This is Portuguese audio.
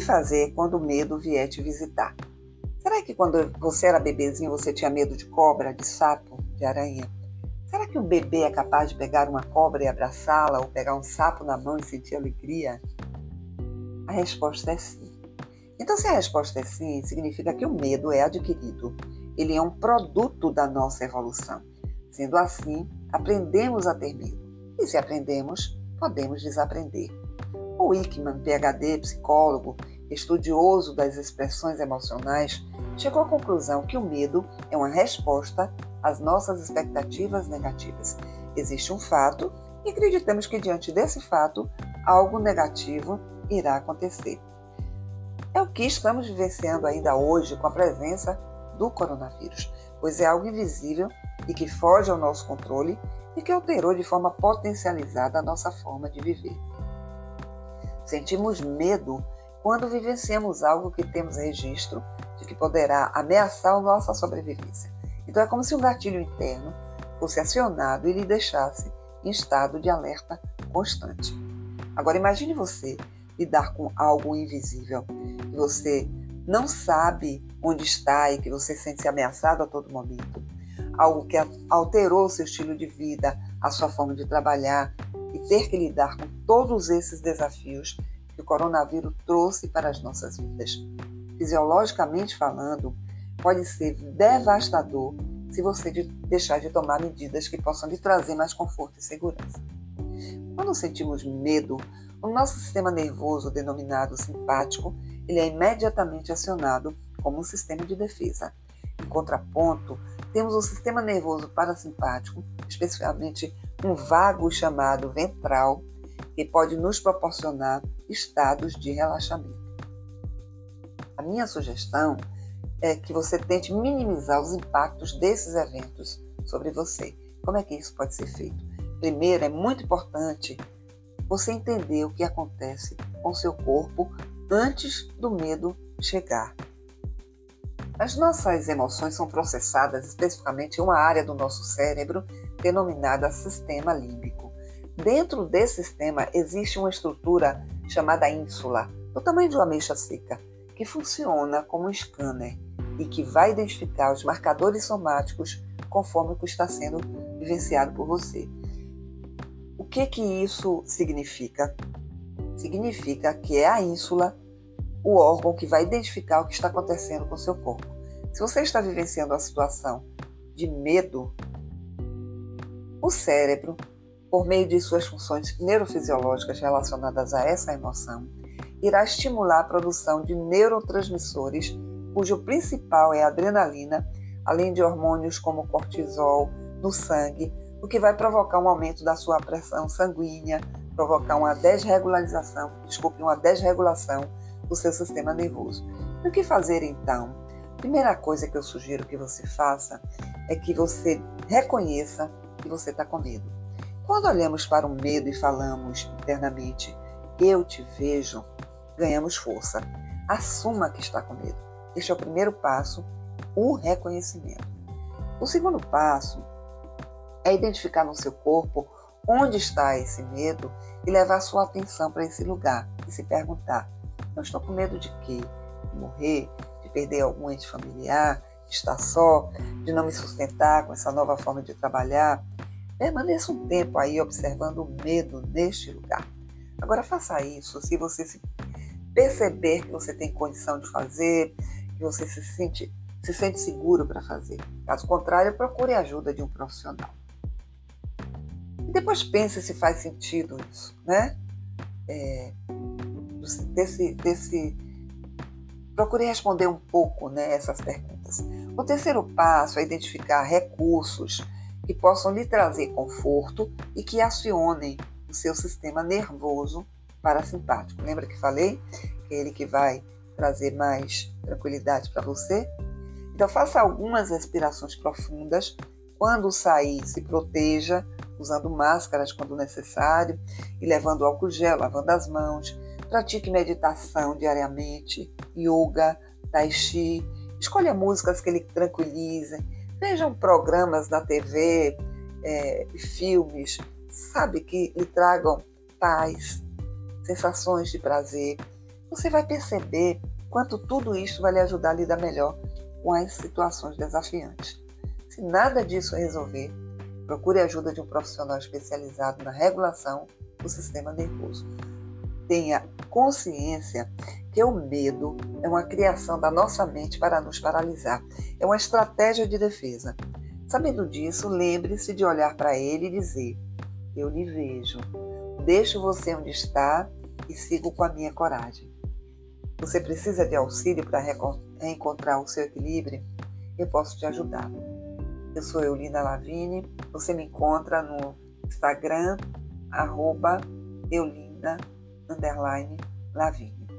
fazer quando o medo vier te visitar? Será que quando você era bebezinho você tinha medo de cobra, de sapo, de aranha? Será que um bebê é capaz de pegar uma cobra e abraçá-la ou pegar um sapo na mão e sentir alegria? A resposta é sim. Então, se a resposta é sim, significa que o medo é adquirido. Ele é um produto da nossa evolução. Sendo assim, aprendemos a ter medo. E se aprendemos, podemos desaprender. O Wickman, PhD, psicólogo, estudioso das expressões emocionais, chegou à conclusão que o medo é uma resposta às nossas expectativas negativas. Existe um fato e acreditamos que diante desse fato algo negativo irá acontecer. É o que estamos vivenciando ainda hoje com a presença do coronavírus, pois é algo invisível e que foge ao nosso controle e que alterou de forma potencializada a nossa forma de viver. Sentimos medo quando vivenciamos algo que temos registro de que poderá ameaçar a nossa sobrevivência. Então é como se um gatilho interno fosse acionado e lhe deixasse em estado de alerta constante. Agora imagine você lidar com algo invisível que você não sabe onde está e que você sente-se ameaçado a todo momento. Algo que alterou seu estilo de vida, a sua forma de trabalhar e ter que lidar com todos esses desafios que o coronavírus trouxe para as nossas vidas. Fisiologicamente falando, pode ser devastador se você deixar de tomar medidas que possam lhe trazer mais conforto e segurança. Quando sentimos medo, o nosso sistema nervoso, denominado simpático, ele é imediatamente acionado como um sistema de defesa. Em contraponto, temos o sistema nervoso parasimpático, especificamente um vago chamado ventral, que pode nos proporcionar estados de relaxamento. A minha sugestão é que você tente minimizar os impactos desses eventos sobre você. Como é que isso pode ser feito? Primeiro, é muito importante você entender o que acontece com seu corpo antes do medo chegar. As nossas emoções são processadas especificamente em uma área do nosso cérebro denominada sistema límbico. Dentro desse sistema existe uma estrutura chamada ínsula, do tamanho de uma ameixa seca, que funciona como um scanner e que vai identificar os marcadores somáticos conforme o que está sendo vivenciado por você. O que que isso significa? Significa que é a ínsula o órgão que vai identificar o que está acontecendo com o seu corpo. Se você está vivenciando uma situação de medo, o cérebro por meio de suas funções neurofisiológicas relacionadas a essa emoção, irá estimular a produção de neurotransmissores, cujo principal é a adrenalina, além de hormônios como cortisol no sangue, o que vai provocar um aumento da sua pressão sanguínea, provocar uma desregularização, desculpe, uma desregulação do seu sistema nervoso. E o que fazer então? Primeira coisa que eu sugiro que você faça é que você reconheça que você está com medo. Quando olhamos para o medo e falamos internamente, eu te vejo, ganhamos força. Assuma que está com medo. Este é o primeiro passo, o reconhecimento. O segundo passo é identificar no seu corpo onde está esse medo e levar sua atenção para esse lugar e se perguntar: eu estou com medo de quê? De morrer? De perder algum ente familiar? De estar só? De não me sustentar com essa nova forma de trabalhar? Permaneça um tempo aí observando o medo neste lugar. Agora faça isso se você se perceber que você tem condição de fazer, que você se sente, se sente seguro para fazer. Caso contrário, procure a ajuda de um profissional. E depois pense se faz sentido isso, né? É, desse, desse, procure responder um pouco né, essas perguntas. O terceiro passo é identificar recursos que possam lhe trazer conforto e que acionem o seu sistema nervoso parasimpático. Lembra que falei que é ele que vai trazer mais tranquilidade para você? Então faça algumas respirações profundas. Quando sair, se proteja usando máscaras quando necessário e levando álcool gel, lavando as mãos. Pratique meditação diariamente, yoga, tai chi. Escolha músicas que lhe tranquilizem Vejam programas na TV, é, filmes, sabe, que lhe tragam paz, sensações de prazer. você vai perceber quanto tudo isso vai lhe ajudar a lidar melhor com as situações desafiantes. Se nada disso resolver, procure a ajuda de um profissional especializado na regulação do sistema nervoso. Tenha consciência que o medo é uma criação da nossa mente para nos paralisar. É uma estratégia de defesa. Sabendo disso, lembre-se de olhar para ele e dizer: Eu lhe vejo. Deixo você onde está e sigo com a minha coragem. Você precisa de auxílio para reencontrar o seu equilíbrio? Eu posso te ajudar. Eu sou Eulina Lavini. Você me encontra no Instagram, arroba Eulina, underline Lavínia.